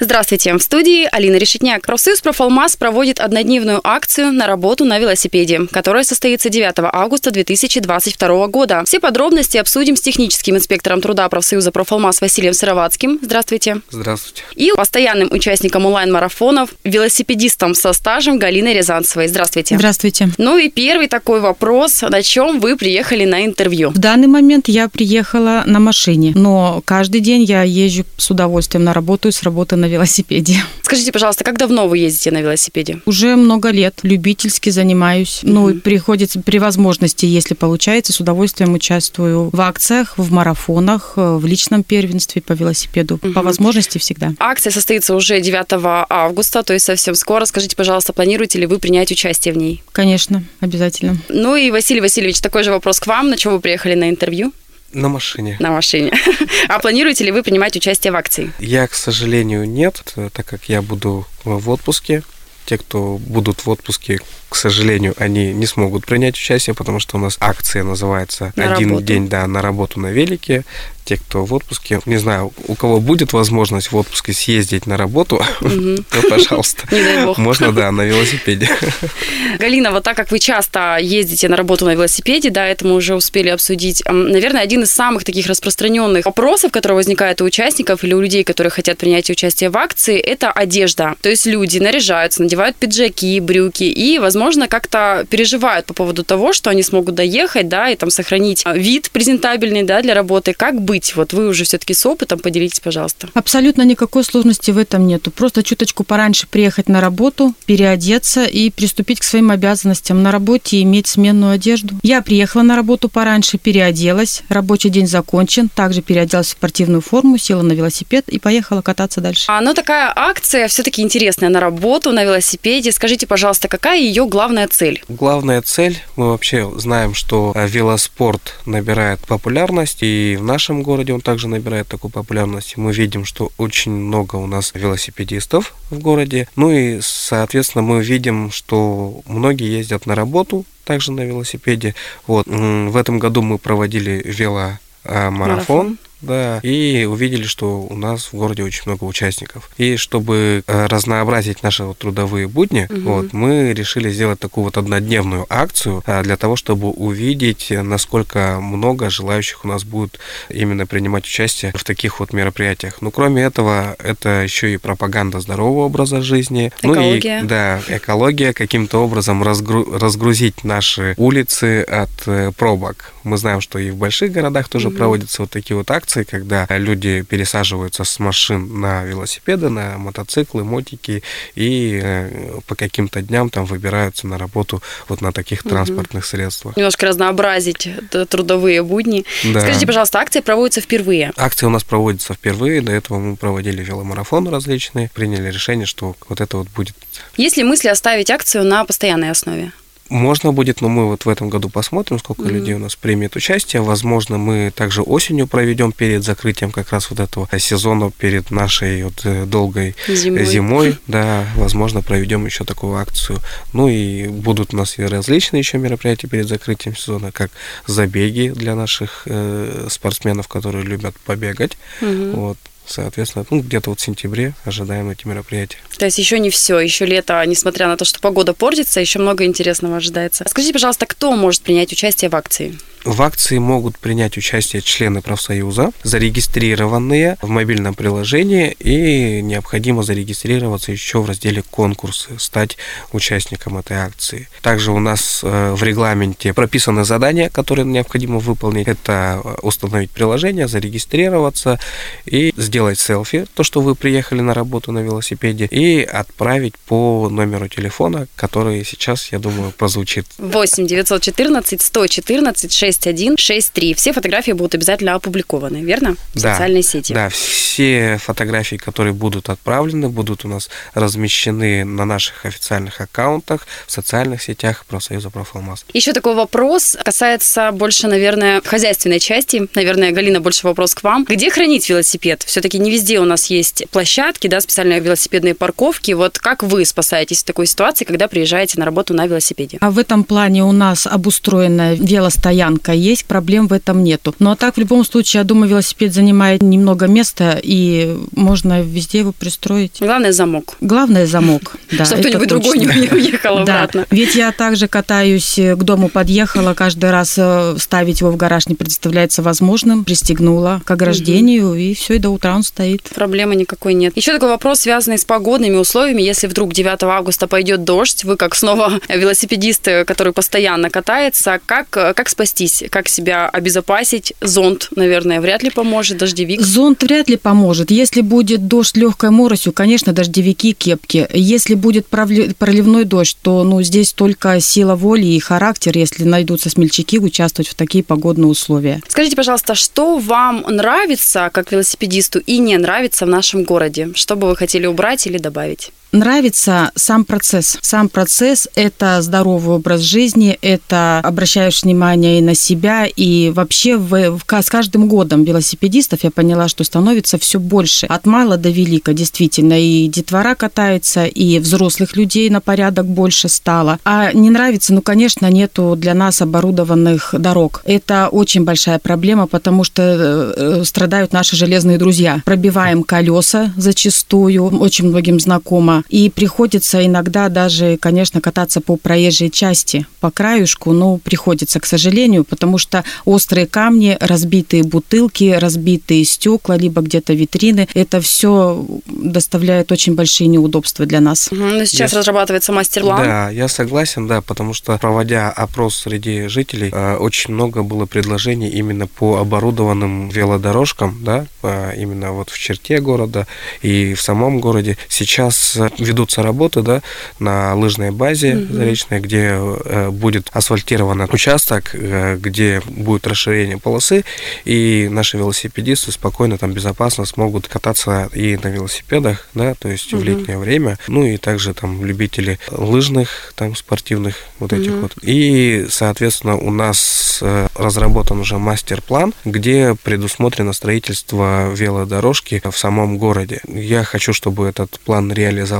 Здравствуйте, в студии Алина Решетняк. Профсоюз «Профалмаз» проводит однодневную акцию на работу на велосипеде, которая состоится 9 августа 2022 года. Все подробности обсудим с техническим инспектором труда профсоюза «Профалмаз» Василием Сыроватским. Здравствуйте. Здравствуйте. И постоянным участником онлайн-марафонов, велосипедистом со стажем Галиной Рязанцевой. Здравствуйте. Здравствуйте. Ну и первый такой вопрос. На чем вы приехали на интервью? В данный момент я приехала на машине, но каждый день я езжу с удовольствием на работу и с работы на велосипеде. Скажите, пожалуйста, как давно вы ездите на велосипеде? Уже много лет любительски занимаюсь. Mm-hmm. Ну, приходится при возможности, если получается, с удовольствием участвую в акциях, в марафонах, в личном первенстве по велосипеду. Mm-hmm. По возможности всегда. Акция состоится уже 9 августа, то есть совсем скоро. Скажите, пожалуйста, планируете ли вы принять участие в ней? Конечно, обязательно. Ну и, Василий Васильевич, такой же вопрос к вам. На чем вы приехали на интервью? На машине. На машине. А планируете ли вы принимать участие в акции? Я, к сожалению, нет, так как я буду в отпуске. Те, кто будут в отпуске, к сожалению, они не смогут принять участие, потому что у нас акция называется на «Один работу. день да, на работу на велике». Те, кто в отпуске, не знаю, у кого будет возможность в отпуске съездить на работу, то, пожалуйста, можно, да, на велосипеде. Галина, вот так как вы часто ездите на работу на велосипеде, да, это мы уже успели обсудить, наверное, один из самых таких распространенных вопросов, которые возникают у участников или у людей, которые хотят принять участие в акции, это одежда. То есть люди наряжаются, надевают пиджаки, брюки и, возможно, как-то переживают по поводу того, что они смогут доехать, да, и там сохранить вид презентабельный, да, для работы. Как быть? Вот вы уже все-таки с опытом, поделитесь, пожалуйста. Абсолютно никакой сложности в этом нету. Просто чуточку пораньше приехать на работу, переодеться и приступить к своим обязанностям на работе и иметь сменную одежду. Я приехала на работу пораньше, переоделась, рабочий день закончен, также переоделась в спортивную форму, села на велосипед и поехала кататься дальше. А, ну такая акция все-таки интересная на работу на велосипеде. Скажите, пожалуйста, какая ее главная цель? Главная цель, мы вообще знаем, что велоспорт набирает популярность, и в нашем городе он также набирает такую популярность. Мы видим, что очень много у нас велосипедистов в городе. Ну и, соответственно, мы видим, что многие ездят на работу также на велосипеде. Вот. В этом году мы проводили веломарафон. Да, и увидели, что у нас в городе очень много участников. И чтобы э, разнообразить наши вот трудовые будни, угу. вот, мы решили сделать такую вот однодневную акцию э, для того, чтобы увидеть, насколько много желающих у нас будет именно принимать участие в таких вот мероприятиях. Ну, кроме этого, это еще и пропаганда здорового образа жизни. Экология. Ну и, да, экология, каким-то образом разгру- разгрузить наши улицы от э, пробок. Мы знаем, что и в больших городах тоже угу. проводятся вот такие вот акции, акции, когда люди пересаживаются с машин на велосипеды, на мотоциклы, мотики и э, по каким-то дням там выбираются на работу вот на таких угу. транспортных средствах. Немножко разнообразить трудовые будни. Да. Скажите, пожалуйста, акция проводится впервые? Акция у нас проводится впервые. До этого мы проводили веломарафоны различные, приняли решение, что вот это вот будет. Есть ли мысли оставить акцию на постоянной основе? Можно будет, но мы вот в этом году посмотрим, сколько mm-hmm. людей у нас примет участие. Возможно, мы также осенью проведем перед закрытием как раз вот этого сезона, перед нашей вот э, долгой зимой. зимой да, возможно, проведем еще такую акцию. Ну и будут у нас и различные еще мероприятия перед закрытием сезона, как забеги для наших э, спортсменов, которые любят побегать. Mm-hmm. Вот Соответственно, ну, где-то вот в сентябре ожидаем эти мероприятия. То есть еще не все, еще лето, несмотря на то, что погода портится, еще много интересного ожидается. Скажите, пожалуйста, кто может принять участие в акции? В акции могут принять участие члены профсоюза, зарегистрированные в мобильном приложении, и необходимо зарегистрироваться еще в разделе «Конкурсы», стать участником этой акции. Также у нас э, в регламенте прописаны задания, которые необходимо выполнить. Это э, установить приложение, зарегистрироваться и сделать селфи, то, что вы приехали на работу на велосипеде, и отправить по номеру телефона, который сейчас, я думаю, прозвучит. 8 914 114 6 6163. Все фотографии будут обязательно опубликованы, верно? В Да. социальной сети. Да, все фотографии, которые будут отправлены, будут у нас размещены на наших официальных аккаунтах в социальных сетях профсоюза «Профалмаз». Еще такой вопрос касается больше, наверное, хозяйственной части. Наверное, Галина, больше вопрос к вам. Где хранить велосипед? Все-таки не везде у нас есть площадки, да, специальные велосипедные парковки. Вот как вы спасаетесь в такой ситуации, когда приезжаете на работу на велосипеде? А в этом плане у нас обустроенная велостоянка есть, проблем в этом нету. Ну а так, в любом случае, я думаю, велосипед занимает немного места, и можно везде его пристроить. Главное замок. Главное замок. Да, Чтобы кто-нибудь другой не, уехал обратно. ведь я также катаюсь э, к дому подъехала, каждый раз э, ставить его в гараж не представляется возможным, пристегнула к ограждению, и все, и до утра он стоит. Проблемы никакой нет. Еще такой вопрос, связанный с погодными условиями. Если вдруг 9 августа пойдет дождь, вы как снова велосипедист, э, который постоянно катается, как, как спастись, как себя обезопасить? Зонт, наверное, вряд ли поможет, дождевик. Зонт вряд ли поможет. Если будет дождь легкой моросью, конечно, дождевики, кепки. Если будет проливной дождь, то ну, здесь только сила воли и характер, если найдутся смельчаки, участвовать в такие погодные условия. Скажите, пожалуйста, что вам нравится как велосипедисту и не нравится в нашем городе? Что бы вы хотели убрать или добавить? Нравится сам процесс. Сам процесс – это здоровый образ жизни, это обращаешь внимание и на себя, и вообще в, в с каждым годом велосипедистов я поняла, что становится все больше. От мала до велика, действительно. И детвора катается, и взрослых людей на порядок больше стало. А не нравится, ну, конечно, нету для нас оборудованных дорог. Это очень большая проблема, потому что э, э, страдают наши железные друзья. Пробиваем колеса зачастую, очень многим знакомо. И приходится иногда даже, конечно, кататься по проезжей части, по краюшку, но приходится, к сожалению, потому что острые камни, разбитые бутылки, разбитые стекла, либо где-то витрины, это все доставляет очень большие неудобства для нас. Ну, сейчас Я- разрабатывается мастер-план. Да, я согласен, да, потому что проводя опрос среди жителей, э, очень много было предложений именно по оборудованным велодорожкам, да, э, именно вот в черте города и в самом городе. Сейчас э, ведутся работы, да, на лыжной базе заречной, где э, будет асфальтирован участок, э, где будет расширение полосы, и наши велосипедисты спокойно, там, безопасно смогут кататься и на велосипедах, да, то есть в летнее время, ну и также там любители лыжных, там, спортивных вот этих вот. И, соответственно, у нас э, разработан уже мастер-план, где предусмотрено строительство велодорожки в самом городе. Я хочу, чтобы этот план реализовался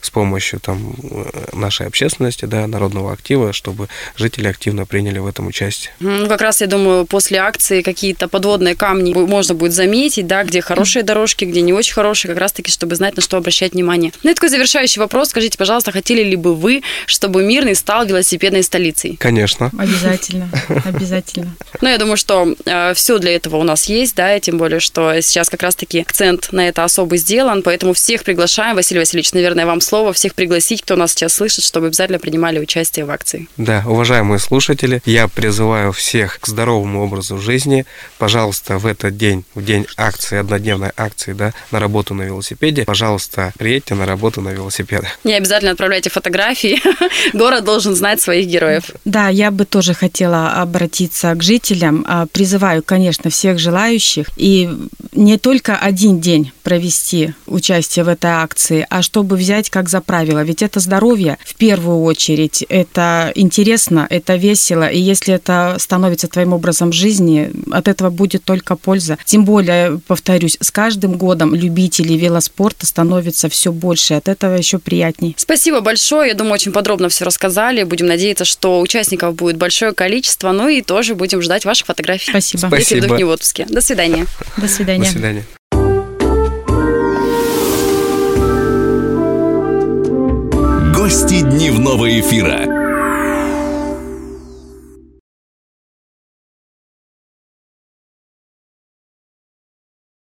с помощью там э, нашей общественности, да, народного актива, чтобы жители активно приняли в этом участие. Ну, как раз, я думаю, после акции какие-то подводные камни можно будет заметить, да, где хорошие дорожки, где не очень хорошие, как раз-таки, чтобы знать, на что обращать внимание. Ну и такой завершающий вопрос. Скажите, пожалуйста, хотели ли бы вы, чтобы Мирный стал велосипедной столицей? Конечно. Обязательно, обязательно. Ну, я думаю, что все для этого у нас есть, да, и тем более, что сейчас как раз-таки акцент на это особый сделан, поэтому всех приглашаем. Василий Васильевич, наверное, вам слово, всех пригласить, кто нас сейчас слышит, чтобы обязательно принимали участие в акции. Да, уважаемые слушатели, я призываю всех к здоровому образу жизни. Пожалуйста, в этот день, в день акции, однодневной акции, да, на работу на велосипеде, пожалуйста, приедьте на работу на велосипедах. Не обязательно отправляйте фотографии. Город должен знать своих героев. Да, я бы тоже хотела обратиться к жителям. А, Призываю, конечно, всех желающих и не только один день провести участие в этой акции, а чтобы взять как за правило. Ведь это здоровье в первую очередь, это интересно, это весело, и если это становится твоим образом жизни, от этого будет только польза. Тем более, повторюсь, с каждым годом любителей велоспорта становится все больше, от этого еще приятней. Спасибо большое. Я думаю, очень подробно все рассказали. Будем надеяться, что участников будет большое количество. Ну и тоже будем ждать ваших фотографий. Спасибо. Спасибо. Если вдруг не в отпуске. До свидания. До свидания. До свидания. Гости дневного эфира.